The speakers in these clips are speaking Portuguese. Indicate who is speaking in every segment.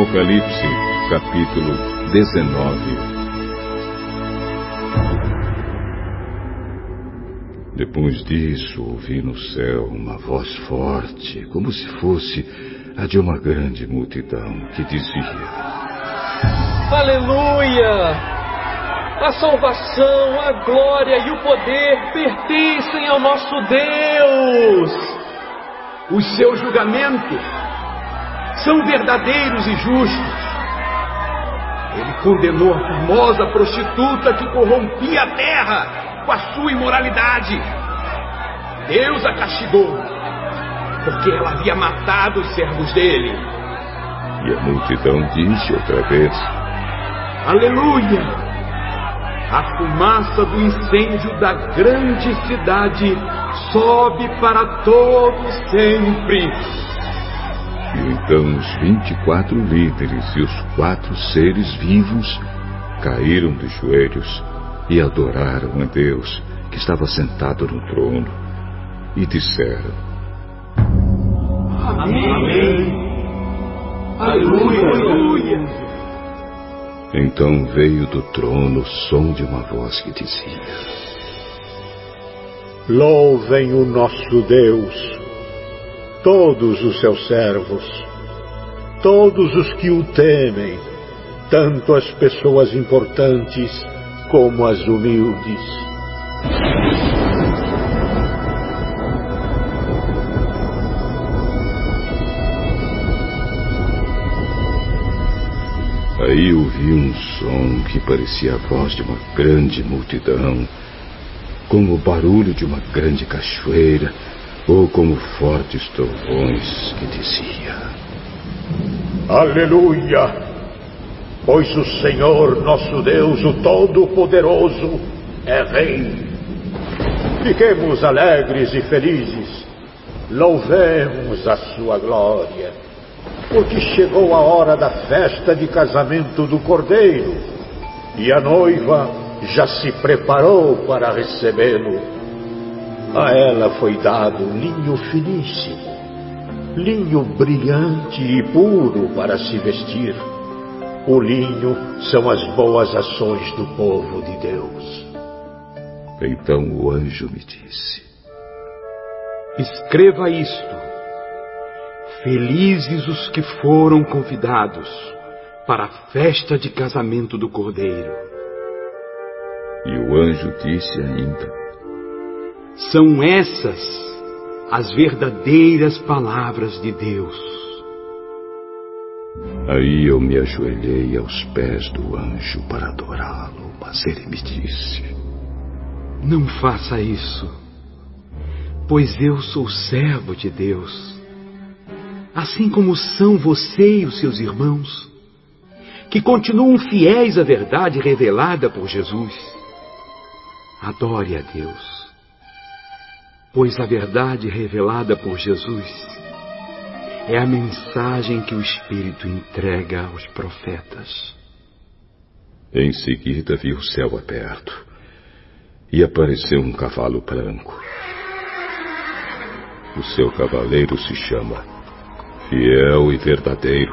Speaker 1: Apocalipse, capítulo 19. Depois disso, ouvi no céu uma voz forte, como se fosse a de uma grande multidão, que dizia:
Speaker 2: Aleluia! A salvação, a glória e o poder pertencem ao nosso Deus.
Speaker 3: Os seus julgamentos são verdadeiros e justos. Ele condenou a famosa prostituta que corrompia a terra com a sua imoralidade. Deus a castigou, porque ela havia matado os servos dele.
Speaker 1: E a multidão disse outra vez:
Speaker 3: Aleluia! A fumaça do incêndio da grande cidade sobe para todos sempre.
Speaker 1: Então os vinte e quatro líderes e os quatro seres vivos caíram de joelhos e adoraram a Deus que estava sentado no trono e disseram:
Speaker 3: Amém. Amém. Aleluia. Aleluia.
Speaker 1: Então veio do trono o som de uma voz que dizia:
Speaker 4: Louvem o nosso Deus todos os seus servos, todos os que o temem, tanto as pessoas importantes como as humildes.
Speaker 1: Aí ouvi um som que parecia a voz de uma grande multidão, como o barulho de uma grande cachoeira ou como fortes trovões que dizia:
Speaker 4: Aleluia! Pois o Senhor nosso Deus, o Todo-Poderoso, é Rei. Fiquemos alegres e felizes, louvemos a sua glória, porque chegou a hora da festa de casamento do Cordeiro e a noiva já se preparou para recebê-lo. A ela foi dado linho finíssimo, linho brilhante e puro para se vestir. O linho são as boas ações do povo de Deus.
Speaker 1: Então o anjo me disse:
Speaker 3: Escreva isto. Felizes os que foram convidados para a festa de casamento do Cordeiro.
Speaker 1: E o anjo disse ainda:
Speaker 3: são essas as verdadeiras palavras de Deus.
Speaker 1: Aí eu me ajoelhei aos pés do anjo para adorá-lo, mas ele me disse:
Speaker 3: Não faça isso, pois eu sou servo de Deus, assim como são você e os seus irmãos, que continuam fiéis à verdade revelada por Jesus. Adore a Deus pois a verdade revelada por Jesus é a mensagem que o Espírito entrega aos profetas.
Speaker 1: Em seguida vi o céu aberto e apareceu um cavalo branco. O seu cavaleiro se chama Fiel e Verdadeiro.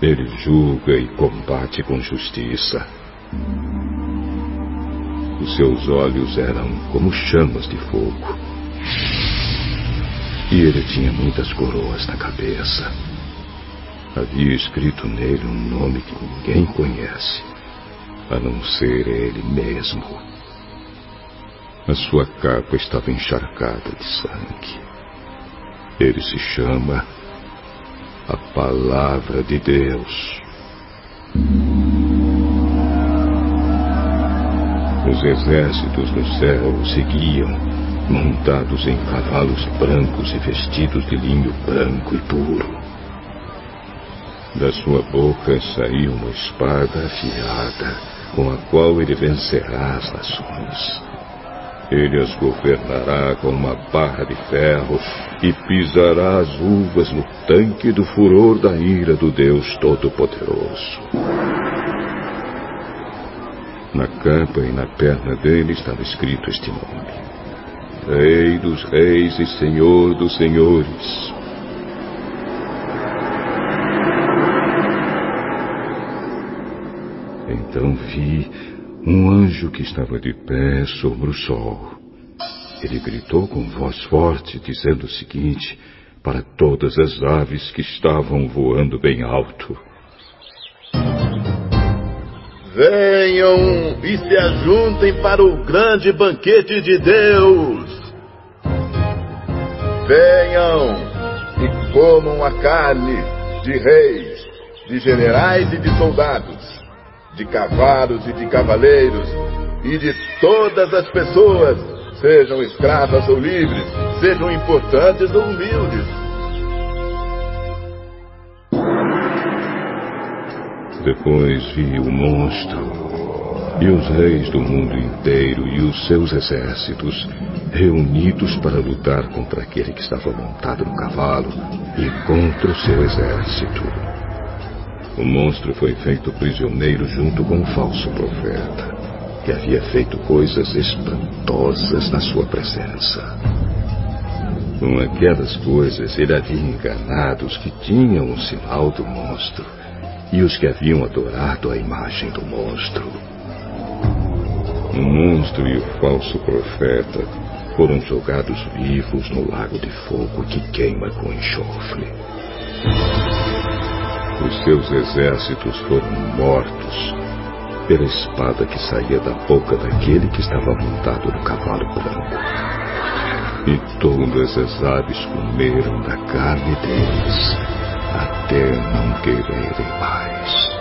Speaker 1: Ele julga e combate com justiça. Os seus olhos eram como chamas de fogo. E ele tinha muitas coroas na cabeça. Havia escrito nele um nome que ninguém conhece, a não ser ele mesmo. A sua capa estava encharcada de sangue. Ele se chama a Palavra de Deus. Exércitos do céu seguiam, montados em cavalos brancos e vestidos de linho branco e puro. Da sua boca saiu uma espada afiada, com a qual ele vencerá as nações. Ele as governará com uma barra de ferro e pisará as uvas no tanque do furor da ira do Deus Todo-Poderoso. Na capa e na perna dele estava escrito este nome: Rei dos Reis e Senhor dos Senhores. Então vi um anjo que estava de pé sobre o sol. Ele gritou com voz forte, dizendo o seguinte para todas as aves que estavam voando bem alto.
Speaker 5: Venham e se ajuntem para o grande banquete de Deus. Venham e comam a carne de reis, de generais e de soldados, de cavalos e de cavaleiros, e de todas as pessoas, sejam escravas ou livres, sejam importantes ou humildes
Speaker 1: Depois vi o monstro e os reis do mundo inteiro e os seus exércitos reunidos para lutar contra aquele que estava montado no cavalo e contra o seu exército. O monstro foi feito prisioneiro junto com o falso profeta, que havia feito coisas espantosas na sua presença. Com aquelas coisas, ele havia enganado os que tinham o sinal do monstro e os que haviam adorado a imagem do monstro. O monstro e o falso profeta foram jogados vivos no lago de fogo que queima com enxofre. Os seus exércitos foram mortos pela espada que saía da boca daquele que estava montado no cavalo branco. E todas as aves comeram da carne deles até não quererem mais.